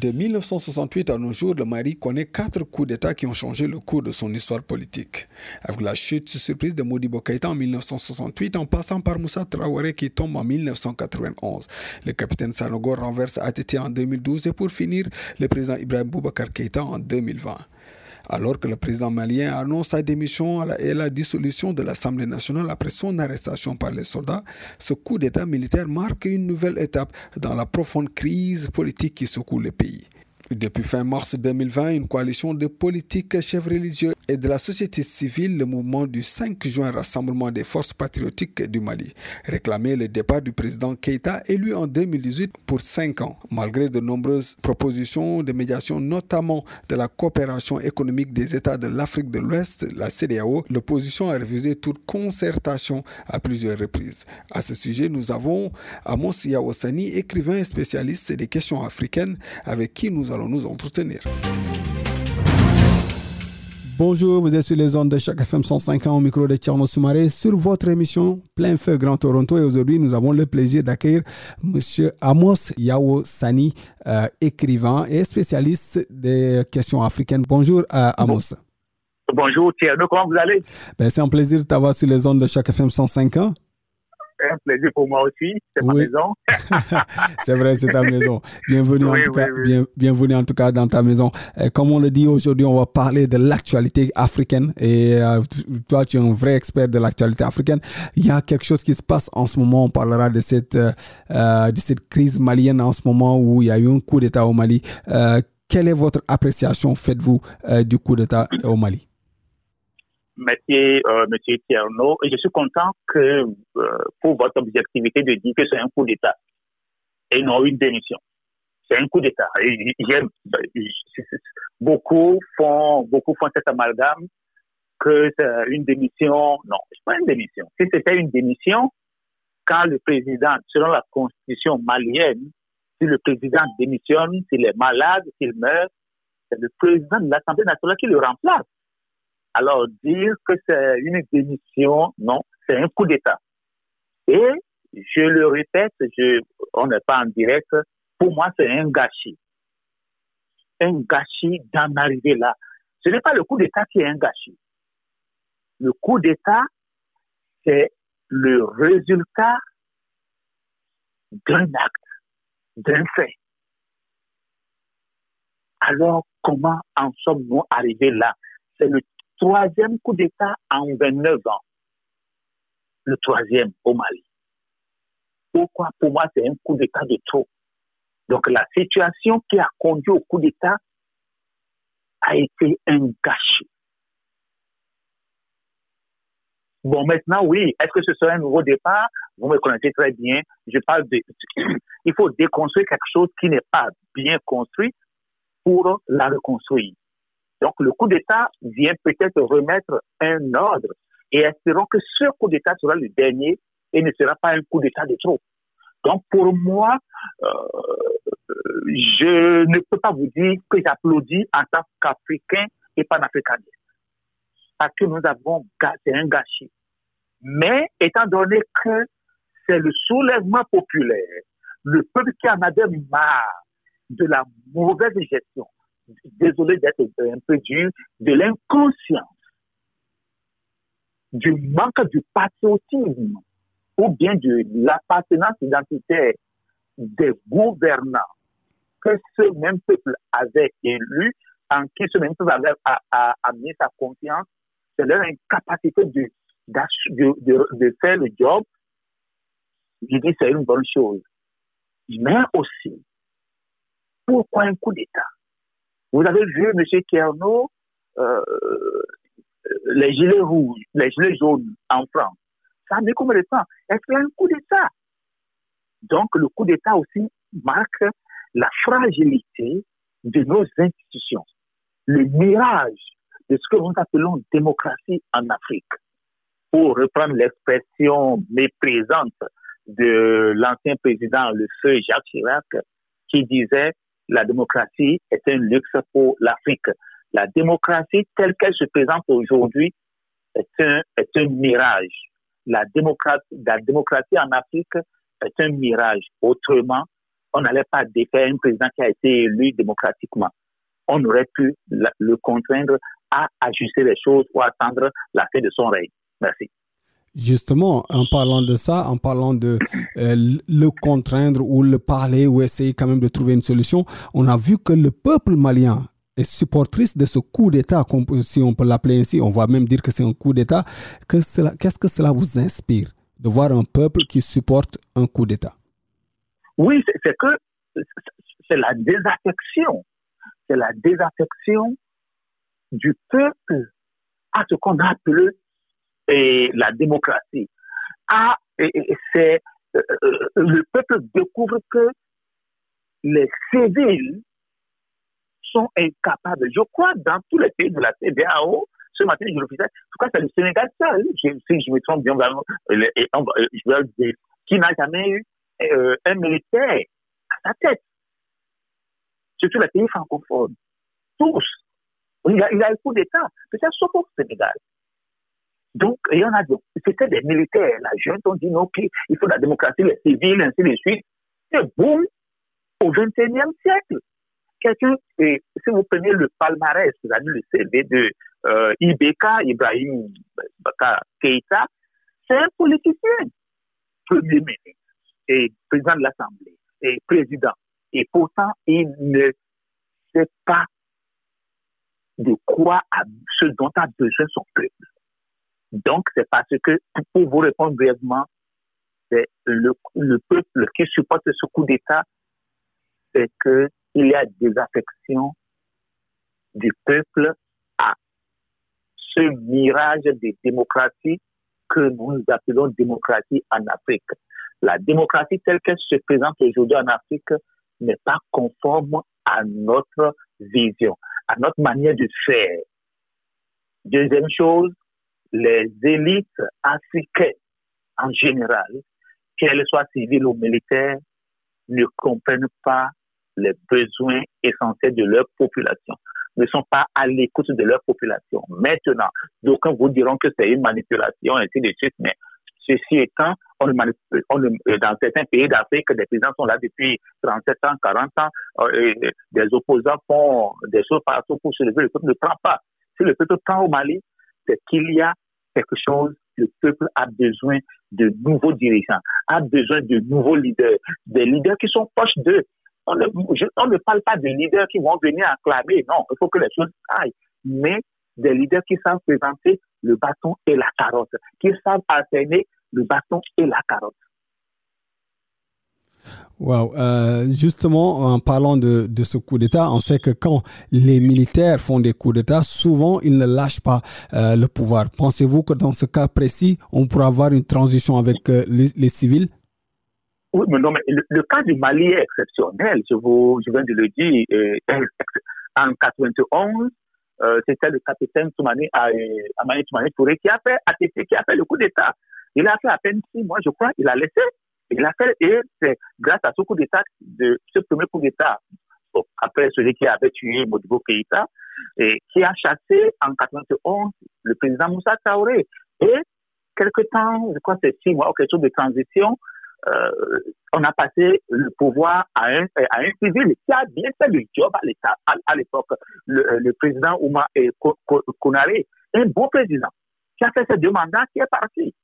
De 1968 à nos jours, le Mali connaît quatre coups d'État qui ont changé le cours de son histoire politique. Avec la chute surprise de Modibo Keïta en 1968, en passant par Moussa Traoré qui tombe en 1991. Le capitaine Sanogo renverse ATT en 2012 et pour finir, le président Ibrahim Boubacar Keïta en 2020 alors que le président malien annonce sa démission et la dissolution de l'Assemblée nationale après son arrestation par les soldats, ce coup d'État militaire marque une nouvelle étape dans la profonde crise politique qui secoue le pays. Depuis fin mars 2020, une coalition de politiques, chefs religieux et de la société civile, le mouvement du 5 juin Rassemblement des forces patriotiques du Mali, réclamait le départ du président Keïta, élu en 2018 pour 5 ans. Malgré de nombreuses propositions de médiation, notamment de la coopération économique des États de l'Afrique de l'Ouest, la CDAO, l'opposition a refusé toute concertation à plusieurs reprises. À ce sujet, nous avons Amos Yaosani, écrivain spécialiste des questions africaines, avec qui nous allons nous entretenir. Bonjour, vous êtes sur les ondes de chaque FM 105 ans au micro de Tierno Soumaré sur votre émission Plein Feu Grand Toronto. Et aujourd'hui, nous avons le plaisir d'accueillir M. Amos Yao Sani, euh, écrivain et spécialiste des questions africaines. Bonjour, euh, Amos. Bonjour Tierno, comment vous allez? Ben, C'est un plaisir de t'avoir sur les ondes de chaque FM 105 ans un plaisir pour moi aussi. C'est ma maison. c'est vrai, c'est ta maison. Bienvenue, en tout cas, bienvenue en tout cas dans ta maison. comme on le dit aujourd'hui, on va parler de l'actualité africaine. Et euh, toi, tu es un vrai expert de l'actualité africaine. Il y a quelque chose qui se passe en ce moment. On parlera de cette, euh, euh, de cette crise malienne en ce moment où il y a eu un coup d'État au Mali. quelle est votre appréciation, faites-vous, du coup d'État au Mali? Monsieur, euh, Monsieur Tierno, je suis content que euh, pour votre objectivité de dire que c'est un coup d'État et non une démission. C'est un coup d'État. Beaucoup font, beaucoup font cet amalgame que c'est une démission. Non, c'est pas une démission. Si c'était une démission, quand le président, selon la constitution malienne, si le président démissionne, s'il est malade, s'il meurt, c'est le président de l'Assemblée nationale qui le remplace. Alors, dire que c'est une démission, non, c'est un coup d'État. Et, je le répète, je, on n'est pas en direct, pour moi, c'est un gâchis. Un gâchis d'en arriver là. Ce n'est pas le coup d'État qui est un gâchis. Le coup d'État, c'est le résultat d'un acte, d'un fait. Alors, comment en sommes-nous arrivés là? C'est le troisième coup d'État en 29 ans. Le troisième au Mali. Pourquoi? Pour moi, c'est un coup d'État de trop. Donc la situation qui a conduit au coup d'État a été un gâchis. Bon, maintenant, oui, est-ce que ce serait un nouveau départ? Vous me connaissez très bien. Je parle de. Il faut déconstruire quelque chose qui n'est pas bien construit pour la reconstruire. Donc le coup d'État vient peut-être remettre un ordre et espérons que ce coup d'État sera le dernier et ne sera pas un coup d'État de trop. Donc pour moi, euh, je ne peux pas vous dire que j'applaudis en tant qu'Africain et panafricain. Parce que nous avons, c'est un gâchis. Mais étant donné que c'est le soulèvement populaire, le peuple qui en marre de la mauvaise gestion, désolé d'être un peu dur, de l'inconscience, du manque du patriotisme ou bien de l'appartenance identitaire des gouvernants que ce même peuple avait élu, en qui ce même peuple avait a, mis sa confiance, c'est leur incapacité de, de, faire le job. Je dis c'est une bonne chose. Mais aussi, pourquoi un coup d'État? Vous avez vu, M. Kerno, euh, les gilets rouges, les gilets jaunes en France. Ça a mis combien de temps Est-ce qu'il y a un coup d'État? Donc, le coup d'État aussi marque la fragilité de nos institutions, le mirage de ce que nous appelons démocratie en Afrique. Pour reprendre l'expression méprisante de l'ancien président, le feu Jacques Chirac, qui disait la démocratie est un luxe pour l'Afrique. La démocratie telle qu'elle se présente aujourd'hui est un, mirage. La démocratie, la démocratie en Afrique est un mirage. Autrement, on n'allait pas défaire un président qui a été élu démocratiquement. On aurait pu le contraindre à ajuster les choses ou attendre la fin de son règne. Merci. Justement, en parlant de ça, en parlant de euh, le contraindre ou le parler ou essayer quand même de trouver une solution, on a vu que le peuple malien est supportrice de ce coup d'État, si on peut l'appeler ainsi, on va même dire que c'est un coup d'État. Qu'est-ce que cela vous inspire de voir un peuple qui supporte un coup d'État? Oui, c'est que c'est la désaffection. C'est la désaffection du peuple à ce qu'on appelle et la démocratie. C'est euh, euh, le peuple découvre que les civils sont incapables. Je crois dans tous les pays de la CDAO, ce matin, je le faisais, je crois que c'est le Sénégal seul, si je me trompe bien, je vais dire, qui n'a jamais eu euh, un militaire à sa tête. Surtout les pays francophones. Tous. Il y a, il y a un coup d'État. C'est sauf au Sénégal. Donc, y en a c'était des militaires. La jeune ont dit, OK, il faut la démocratie, les civils, ainsi de suite. Et boum, au XXIe siècle. Quelqu'un, si vous prenez le palmarès, c'est-à-dire le CV de euh, Ibeka, Ibrahim Baka Keita, c'est un politicien, premier ministre et président de l'Assemblée et président. Et pourtant, il ne sait pas de quoi, ce dont a besoin son peuple. Donc, c'est parce que, pour vous répondre brièvement, c'est le, peuple qui supporte ce coup d'État, c'est qu'il y a des affections du peuple à ce mirage de démocratie que nous appelons démocratie en Afrique. La démocratie telle qu'elle se présente aujourd'hui en Afrique n'est pas conforme à notre vision, à notre manière de faire. Deuxième chose, les élites africaines en général, qu'elles soient civiles ou militaires, ne comprennent pas les besoins essentiels de leur population, ne sont pas à l'écoute de leur population. Maintenant, d'aucuns vous diront que c'est une manipulation, ainsi de suite, mais ceci étant, on dans certains pays d'Afrique, des présidents sont là depuis 37 ans, 40 ans, euh, des opposants font des choses partout pour se lever, le peuple ne prend pas. Si le peuple prend au Mali, c'est qu'il y a quelque chose, le peuple a besoin de nouveaux dirigeants, a besoin de nouveaux leaders, des leaders qui sont proches d'eux. On ne, parle pas de leaders qui vont venir acclamer, non, il faut que les choses aillent, mais des leaders qui savent présenter le bâton et la carotte, qui savent alterner le bâton et la carotte. Wow. Euh, justement, en parlant de, ce coup d'État, on sait que quand les militaires font des coups d'État, souvent ils ne lâchent pas euh, le pouvoir. Pensez-vous que dans ce cas précis, on pourra avoir une transition avec euh, les, civils? Oui, mais non, mais le, cas du Mali est exceptionnel. Je, vous, je viens de le dire. en 91, c'était le capitaine Toumani, Toumani Touré qui a fait, qui a fait le coup d'État. Il a fait à peine six mois, je crois, il a laissé il a fait, et c'est grâce à ce coup d'État, de ce premier coup d'État, après celui qui avait tué Modibo Keïta, et qui a chassé en 91 le président Moussa Traoré. Et quelque temps, je crois que c'est six mois, quelque chose de transition, euh, on a passé le pouvoir à un, à un civil qui a bien fait le job à l'État, à, l'époque, le, le, président Ouma Konaré, un bon président, qui a fait ses deux mandats, qui est parti.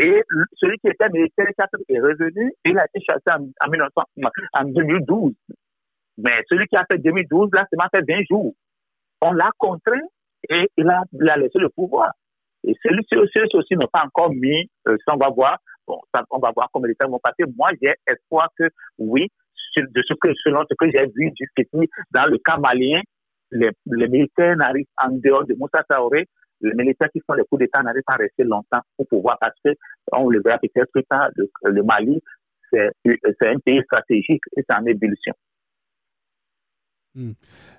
Et celui qui était militaire est revenu, il a été chassé en, en, 2012. Mais celui qui a fait 2012, là, m'a fait 20 jours. On l'a contraint et il a, laissé le pouvoir. Et celui-ci aussi n'a pas encore mis, euh, on va voir, on va voir comment les temps vont passer. Moi, j'ai espoir que oui, de ce que, selon ce que j'ai vu jusqu'ici, dans le cas malien, les, les militaires n'arrivent en dehors de Moussa Traoré les militaires qui font les coups d'État n'arrivent pas à rester longtemps au pouvoir parce que on le verra peut-être que le, Mali c'est un pays stratégique et c'est en ébullition. Hmm.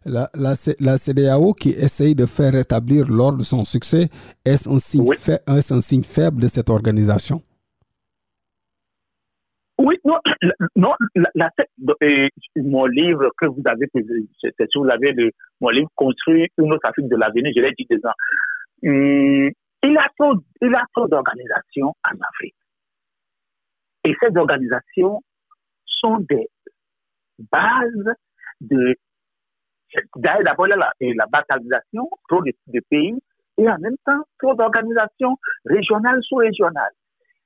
La, la, la, CDAO qui essaye de faire rétablir l'ordre de son succès, est-ce un, signe un signe faible de cette organisation? Oui, non, non la, mon livre que vous avez, c'est si vous l'avez, mon livre Construire une autre Afrique de l'avenir, je l'ai dit déjà. Hmm, il a trop, il a trop d'organisations en Afrique. Et ces organisations sont des bases de d'abord la, la basalisation, trop de, pays, et en même temps trop d'organisations régionales sous-régionales.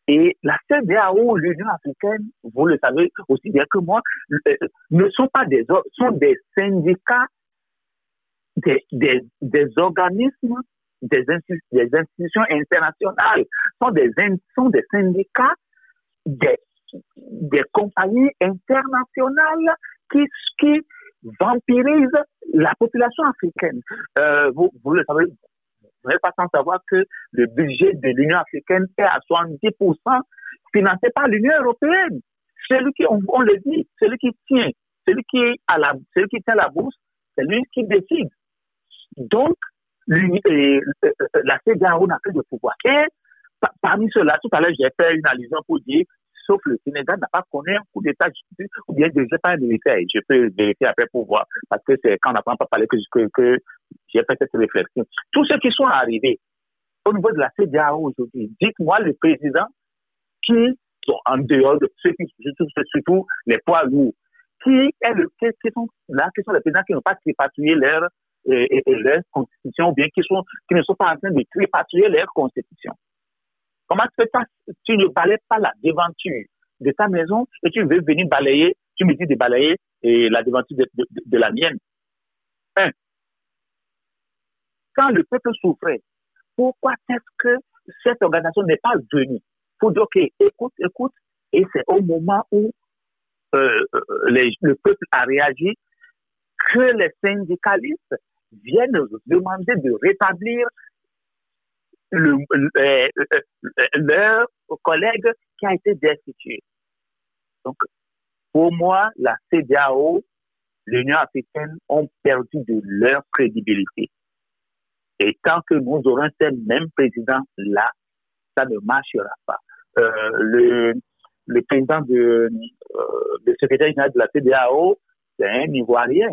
Et la CDAO, l'Union africaine, vous le savez aussi bien que moi, euh, ne sont pas des sont des syndicats, des, des, des organismes, des, des institutions internationales, sont des, sont des syndicats des, des compagnies internationales qui, qui vampirisent la population africaine. Euh, vous, vous le savez, vous pas sans savoir que le budget de l'Union africaine est à 70% financé par l'Union européenne. Celui qui, on, le dit, celui qui tient, celui qui, à la, celui qui tient la bourse, c'est lui qui décide. Donc, euh, la CEDEAO n'a plus de pouvoir. Et parmi ceux-là, tout à l'heure, j'ai fait une allusion pour dire, sauf le Sénégal n'a pas connu un coup d'État, ou bien je ne sais pas militaire. Je peux vérifier après pour voir, parce que c'est quand on n'a pas parlé que, que, j'ai fait cette réflexion. Tous ceux qui sont arrivés au niveau de la CEDEAO aujourd'hui, dites-moi le président qui sont en dehors de ceux qui, surtout, surtout les poids lourds, qui est le, qui sont là, qui sont les présidents qui n'ont pas tripatouillé leur, et, leur constitution, ou bien qui, sont, qui ne sont pas en train de tripatouiller leur constitution. Comment tu, tu ne balayes pas la devanture de ta maison et tu veux venir balayer, tu me dis de balayer et la devanture de, la mienne. Un, quand le peuple souffrait, pourquoi est-ce que cette organisation n'est pas venue? Pour dire, OK, écoute, écoute, et c'est au moment où euh, euh, le peuple a réagi que les syndicalistes viennent demander de rétablir le, euh, leur collègue qui a été destitué. Donc, pour moi, la CDAO, l'Union africaine ont perdu de leur crédibilité. Et tant que nous aurons ce même président-là, ça ne marchera pas. Euh, le, président de, euh, secrétaire général de la CDAO, c'est un Ivoirien,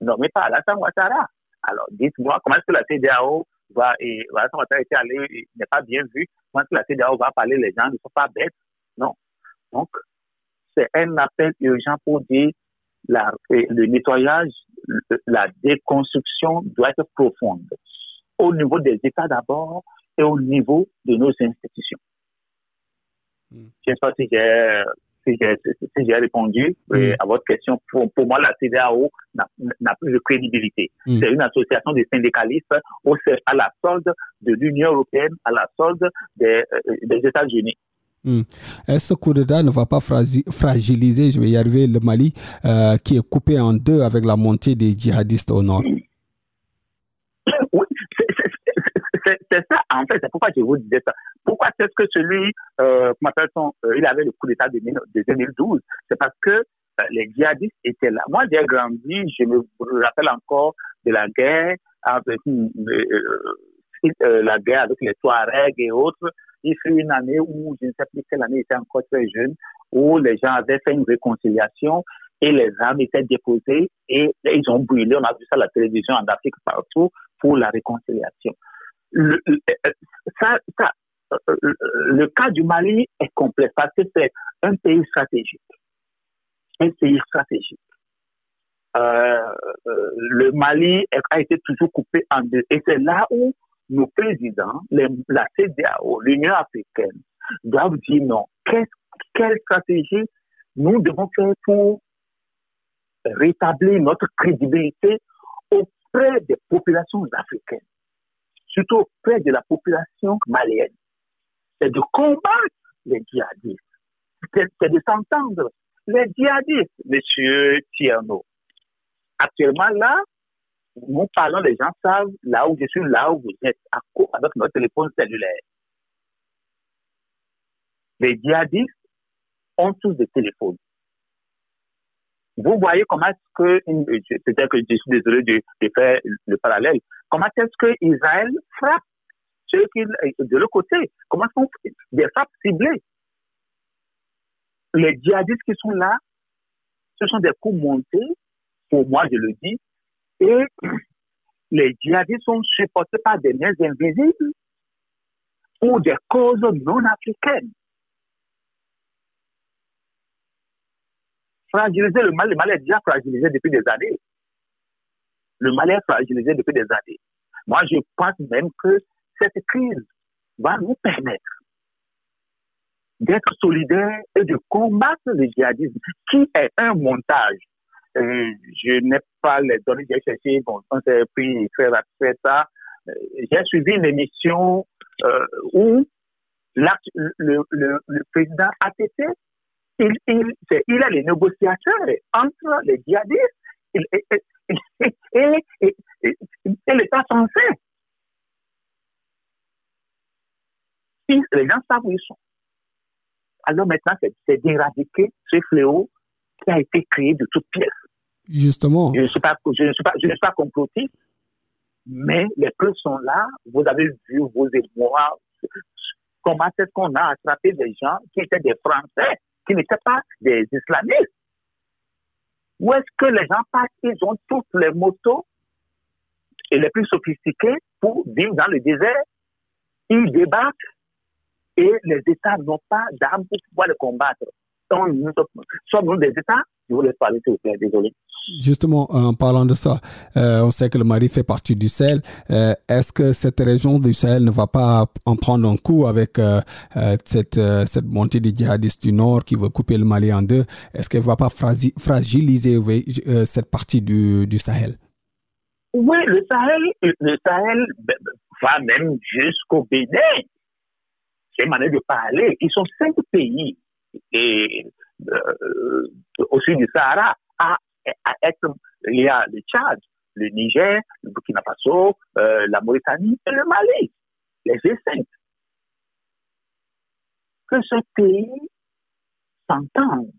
nommé par Alassane Ouattara. Alors, dites-moi, comment est-ce que la CDAO va, et Alassane Ouattara était allé, n'est pas bien vu, comment est-ce que la CDAO va parler, les gens? Ne sont pas bêtes? Non. Donc, c'est un appel urgent pour dire la, le nettoyage, la déconstruction doit être profonde au niveau des États d'abord et au niveau de nos institutions. Hmm. Je ne sais pas si j'ai répondu hmm. à votre question. Pour, moi, la CDAO n'a plus de crédibilité. Hmm. C'est une association de syndicalistes au, à la solde de l'Union européenne, à la solde des, euh, des États-Unis. Est-ce que ce coup d'État ne va pas fragiliser, je vais y arriver, le Mali, euh, qui est coupé en deux avec la montée des djihadistes au nord? C'est ça, en fait, c'est pourquoi je vous disais ça. Pourquoi est-ce que celui, euh, euh, il avait le coup d'État de, 2012 C'est parce que euh, les djihadistes étaient là. Moi, j'ai grandi, je me rappelle encore de la guerre avec euh, euh, la guerre avec les Touaregs et autres. Il fut une année où, je ne sais plus quelle année, était encore très jeune, où les gens avaient fait une réconciliation et les armes étaient déposées et ils ont brûlé. On a vu ça à la télévision en Afrique partout pour la réconciliation ça, ça, le cas du Mali est complexe parce que c'est un pays stratégique. Un pays stratégique. Euh, le Mali a été toujours coupé en deux. Et c'est là où nos présidents, la CDAO, l'Union africaine, doivent dire non. quelle stratégie nous devons faire pour rétablir notre crédibilité auprès des populations africaines surtout auprès de la population malienne, c'est de combattre les djihadistes. C'est de s'entendre. Les djihadistes, monsieur Tierno, actuellement là, nous parlons, les gens savent là où je suis, là où vous êtes, avec notre téléphone cellulaire. Les djihadistes ont tous des téléphones. Vous voyez comment est-ce que, peut-être que je suis désolé de, faire le parallèle, comment est-ce que Israël frappe ceux qui, de l'autre côté, comment fait? Des frappes ciblées. Les djihadistes qui sont là, ce sont des coups montés, pour moi je le dis, et les djihadistes sont supportés par des mains invisibles pour des causes non africaines. Fragiliser le mal, le mal est déjà fragilisé depuis des années. Le mal est fragilisé depuis des années. Moi, je pense même que cette crise va nous permettre d'être solidaires et de combattre le djihadisme, qui est un montage. Euh, je n'ai pas les données, j'ai cherché, on s'est pris rapide ça. Euh, j'ai suivi une émission euh, où le, le, le, président ATT, il, il, il a les négociateurs entre les djihadistes et, et, et, Les gens savent où ils sont. Alors maintenant, c'est d'éradiquer ce fléau qui a été créé de toutes pièces. Justement. Je ne suis pas, je ne suis pas, je ne suis pas complotiste, mais les preuves sont là. Vous avez vu vos émois. Comment est-ce qu'on a attrapé des gens qui étaient des Français, qui n'étaient pas des islamistes? Où est-ce que les gens passent? Ils ont toutes les motos et les plus sophistiqués pour vivre dans le désert. Ils débattent et les États n'ont pas d'armes pour pouvoir les combattre. Sommes-nous des États? Je vous laisse parler, s'il vous plaît, désolé. Justement, en parlant de ça, euh, on sait que le Mali fait partie du Sahel. Euh, est-ce que cette région du Sahel ne va pas en prendre un coup avec euh, cette, cette montée des djihadistes du Nord qui veut couper le Mali en deux? Est-ce qu'elle ne va pas fragiliser cette partie du, du Sahel? Oui, le Sahel, le Sahel va même jusqu'au Bénin. C'est manière de parler. Ils sont cinq pays et, au sud du Sahara à être, il y a le Tchad, le Niger, le Burkina Faso, euh, la Mauritanie et le Mali, les G5. Que ce pays s'entende.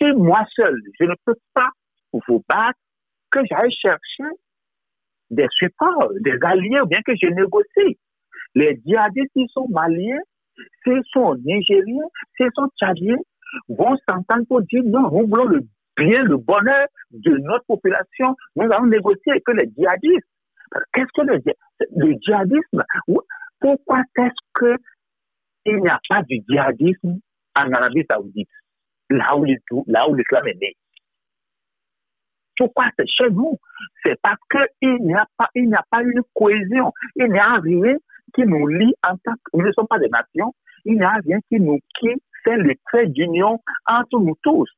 Si moi seul, je ne peux pas vous battre, que j'aille chercher des supports, des alliés, ou bien que je négocie. Les djihadistes, s'ils sont maliens, s'ils sont nigériens, s'ils sont tchadiens, vont s'entendre pour dire non, nous voulons le bien le bonheur de notre population, nous allons négocier avec les djihadistes. Qu'est-ce que le, le djihadisme? Pourquoi est-ce qu'il n'y a pas de djihadisme en Arabie Saoudite, là où, l'islam est né? Pourquoi c'est chez nous? C'est parce qu'il n'y a pas, il n'y a pas une cohésion. Il n'y a rien qui nous lie en tant que, nous ne sommes pas des nations. Il n'y a rien qui nous, qui fait le trait d'union entre nous tous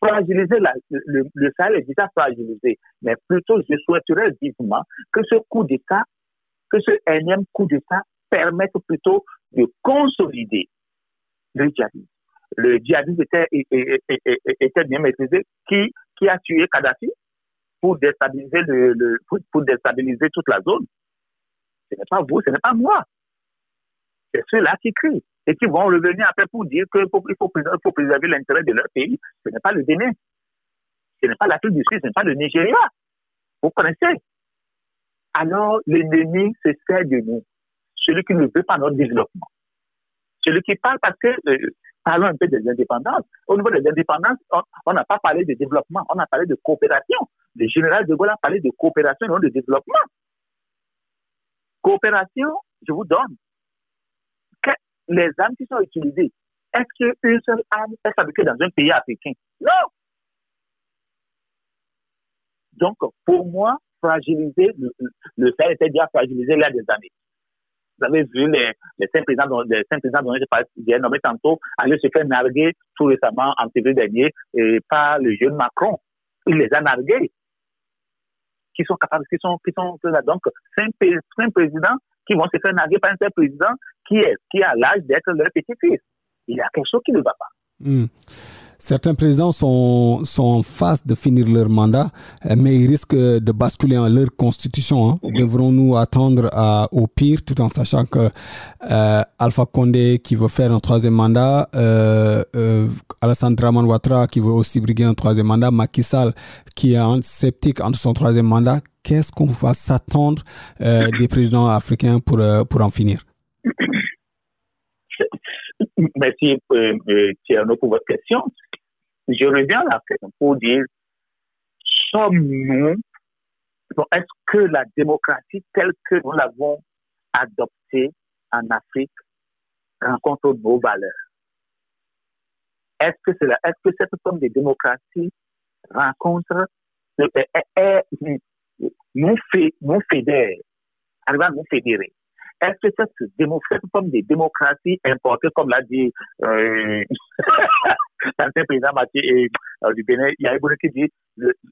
fragiliser la, le, le Sahel est déjà fragilisé. Mais plutôt, je souhaiterais vivement que ce coup d'État, que ce énième coup d'État permette plutôt de consolider le djihadisme. Le djihadisme était, bien maîtrisé. Qui a tué Kadhafi? Pour déstabiliser, le, pour déstabiliser toute la zone Ce n'est pas vous, ce n'est pas moi. C'est ceux-là qui crient et qui vont revenir après pour dire qu'il faut, il faut, préserver l'intérêt de leur pays. Ce n'est pas le Bénin, ce n'est pas l'Afrique du Sud, ce n'est pas le Nigeria. Vous connaissez Alors, l'ennemi se sert de nous, celui qui ne veut pas notre développement. Celui qui parle parce que, euh, parlons un peu des indépendances. Au niveau des indépendances, on n'a pas parlé de développement, on a parlé de coopération. Le général de Gaulle a parlé de coopération et non de développement. Coopération, je vous donne les armes qui sont utilisées, est-ce qu'une seule arme est fabriquée dans un pays africain Non Donc, pour moi, fragiliser, le, le fait était déjà fragilisé il y a des années. Vous avez vu les, les cinq présidents dont, les cinq présidents dont j'ai nommé tantôt aller se faire narguer tout récemment en février dernier par le jeune Macron. Il les a nargués. Qui sont capables, qui sont, qui sont, donc, cinq, cinq présidents qui vont se faire narguer par un seul président qui, est, qui a l'âge d'être leur petit-fils. Il y a quelque chose qui ne va pas. Hmm. Certains présidents sont, sont en phase de finir leur mandat, euh, mais ils risquent de basculer en leur constitution. Hein. Devrons-nous attendre à, au pire, tout en sachant que euh, Alpha Condé qui veut faire un troisième mandat, euh, Alassane Draman Ouattara qui veut aussi briguer un troisième mandat, Macky Sall qui est sceptique entre son troisième mandat, qu'est-ce qu'on va s'attendre des présidents africains pour, pour en finir? Merci euh, pour votre question. Je reviens à la question pour dire, sommes-nous, est-ce que la démocratie telle que nous l'avons adoptée en Afrique rencontre nos valeurs? Est-ce que, est, est-ce que cette forme de démocratie rencontre, est, est, nous, fédère, nous fédérer? Est-ce que cette, démocratie, forme de démocratie importée, comme l'a dit euh, l'ancien président Mathieu euh, du Bénin, il y a eu qui dit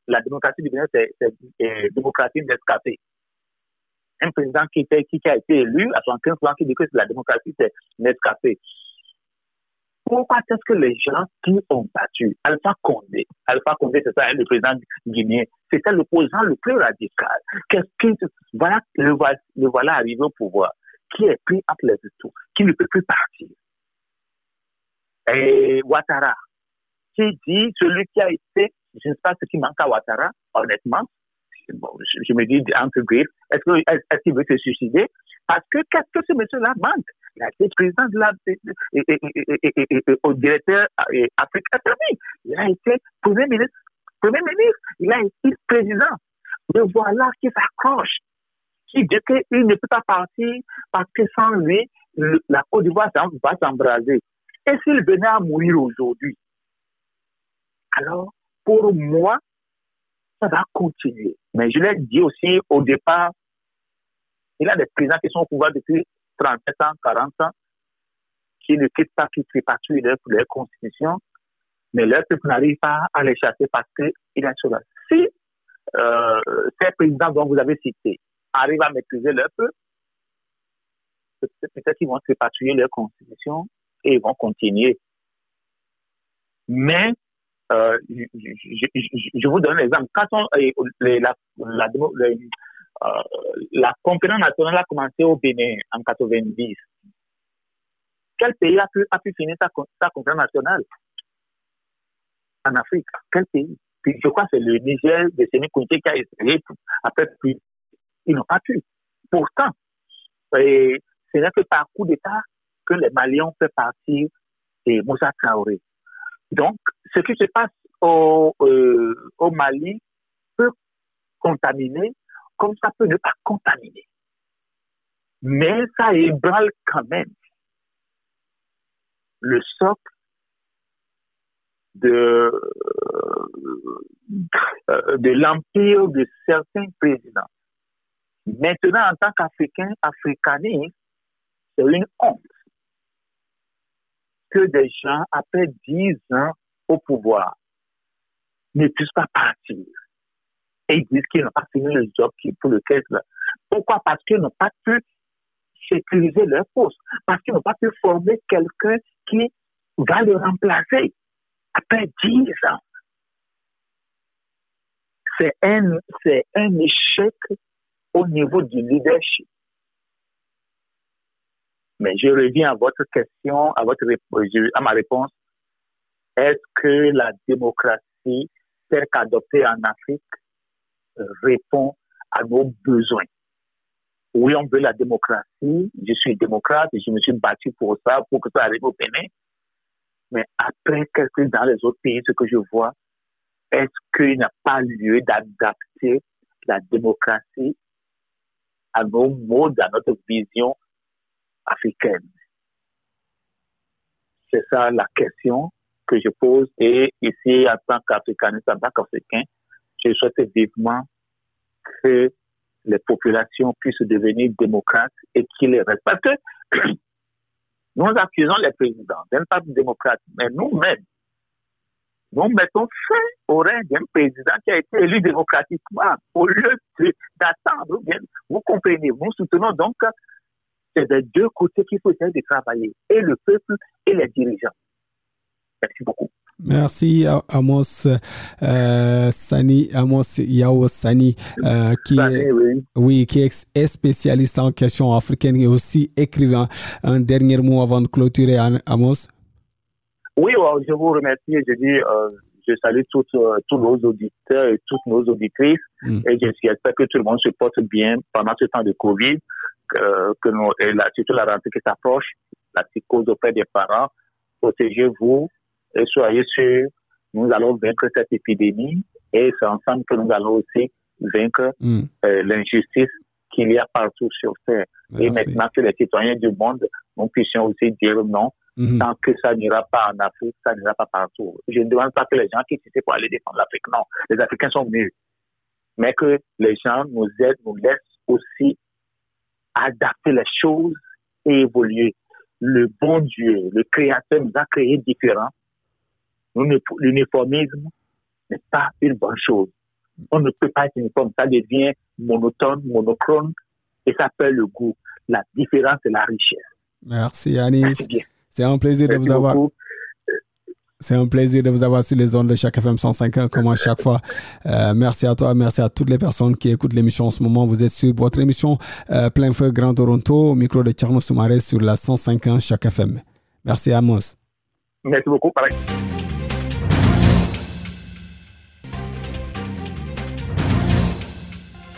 la démocratie du Bénin, c'est euh, démocratie d'escapé. Un président qui, était, qui, a été élu à 75 ans qui dit que la démocratie, c'est Nescafé. Pourquoi est-ce que les gens qui ont battu Alpha Condé, Alpha Condé, c'est ça, hein, le président guinéen, c'était l'opposant le plus radical. Qu'est-ce que, voilà, le, voilà arrivé au pouvoir, qui est pris entre les deux, qui ne peut plus partir. Et Ouattara, qui dit, celui qui a été, je ne sais pas ce qui manque à Ouattara, honnêtement, je, me dis entre griffes, est-ce qu'il veut se suicider? Parce que qu'est-ce que ce monsieur-là manque? Il a été président de la, au directeur Afrique Il a été premier ministre, premier ministre. Il a été président. Mais voilà qui s'accroche. Qui dit qu'il ne peut pas partir parce que sans lui, la Côte d'Ivoire va s'embraser. Et s'il venait à mourir aujourd'hui, alors pour moi, ça va continuer. Mais je l'ai dit aussi au départ, il y a des présidents qui sont au pouvoir depuis 37 ans, 40 ans, qui ne quittent pas, qui répatrient leur, leur constitution, mais leur peuple n'arrive pas à les chasser parce qu'il est sur la. Si euh, ces présidents dont vous avez cités arrivent à maîtriser leur peuple, peut-être qu'ils vont répatrier leur constitution et ils vont continuer. Mais euh, je, vous donne un exemple. Quand on, la, la, euh, la conférence nationale a commencé au Bénin en 90. Quel pays a pu, finir sa, sa conférence nationale? En Afrique Quel pays? Je crois que c'est le Niger de Séné qui a essayé. Après, puis, ils n'ont pas pu. Pourtant, ce n'est que par coup d'État que les Maliens fait partir de Moussa Traoré. Donc, ce qui se passe au, euh, au Mali peut contaminer comme ça peut ne pas contaminer. Mais ça ébranle quand même le socle de, euh, de l'empire de certains présidents. Maintenant, en tant qu'Africain, africaniste, c'est une honte que des gens, après dix ans au pouvoir, ne puissent pas partir et ils disent qu'ils n'ont pas fini le job pour lequel. Pourquoi? Parce qu'ils n'ont pas pu sécuriser leur poste, parce qu'ils n'ont pas pu former quelqu'un qui va le remplacer après 10 ans. C'est un, c'est un échec au niveau du leadership. Mais je reviens à votre question, à, votre, à ma réponse. Est-ce que la démocratie telle qu'adoptée en Afrique? Répond à nos besoins. Oui, on veut la démocratie. Je suis démocrate et je me suis battu pour ça, pour que ça arrive au Bénin. Mais après, quelques dans les autres pays, ce que je vois, est-ce qu'il n'y a pas lieu d'adapter la démocratie à nos modes, à notre vision africaine? C'est ça la question que je pose. Et ici, en tant qu'Africaniste, en tant qu'Africain, je souhaite vivement que les populations puissent devenir démocrates et qu'ils les restent. Parce que nous accusons les présidents d'être pas démocrates, mais nous-mêmes, nous mettons fin au règne d'un président qui a été élu démocratiquement au lieu d'attendre. Vous comprenez, nous soutenons donc c'est des deux côtés qu'il faut essayer de travailler, et le peuple et les dirigeants. Merci beaucoup. Merci Amos euh, Sani, Amos Yao Sani, euh, qui, est, oui. qui est spécialiste en questions africaines et aussi écrivain. Un dernier mot avant de clôturer, Amos? Oui, je vous remercie. Je dis, euh, je salue toutes, tous nos auditeurs et toutes nos auditrices mm. et j'espère que tout le monde se porte bien pendant ce temps de Covid, que, que nous, et la, surtout la rentrée qui s'approche, la psychose auprès des parents. Protégez-vous, et soyez sûrs, nous allons vaincre cette épidémie et c'est ensemble que nous allons aussi vaincre hmm. euh, l'injustice qu'il y a partout sur Terre. Et maintenant que les citoyens du monde, nous puissions aussi dire non, hmm. tant que ça n'ira pas en Afrique, ça n'ira pas partout. Je ne demande pas que les gens qui quittent pour aller défendre l'Afrique, non. Les Africains sont mieux. Mais que les gens nous aident, nous laissent aussi adapter les choses et évoluer. Le bon Dieu, le Créateur nous a créés différents L'uniformisme n'est pas une bonne chose. On ne peut pas être uniforme. Ça devient monotone, monochrome et ça perd le goût. La différence, c'est la richesse. Merci, Anis. C'est un plaisir de vous avoir. C'est un plaisir de vous avoir sur les ondes de chaque FM 105.1 comme à chaque fois. Euh, merci à toi, merci à toutes les personnes qui écoutent l'émission en ce moment. Vous êtes sur votre émission euh, Plein Feu Grand Toronto au micro de Tcherno Soumaré sur la 105.1 chaque FM. Merci Amos. Merci beaucoup. Pareil.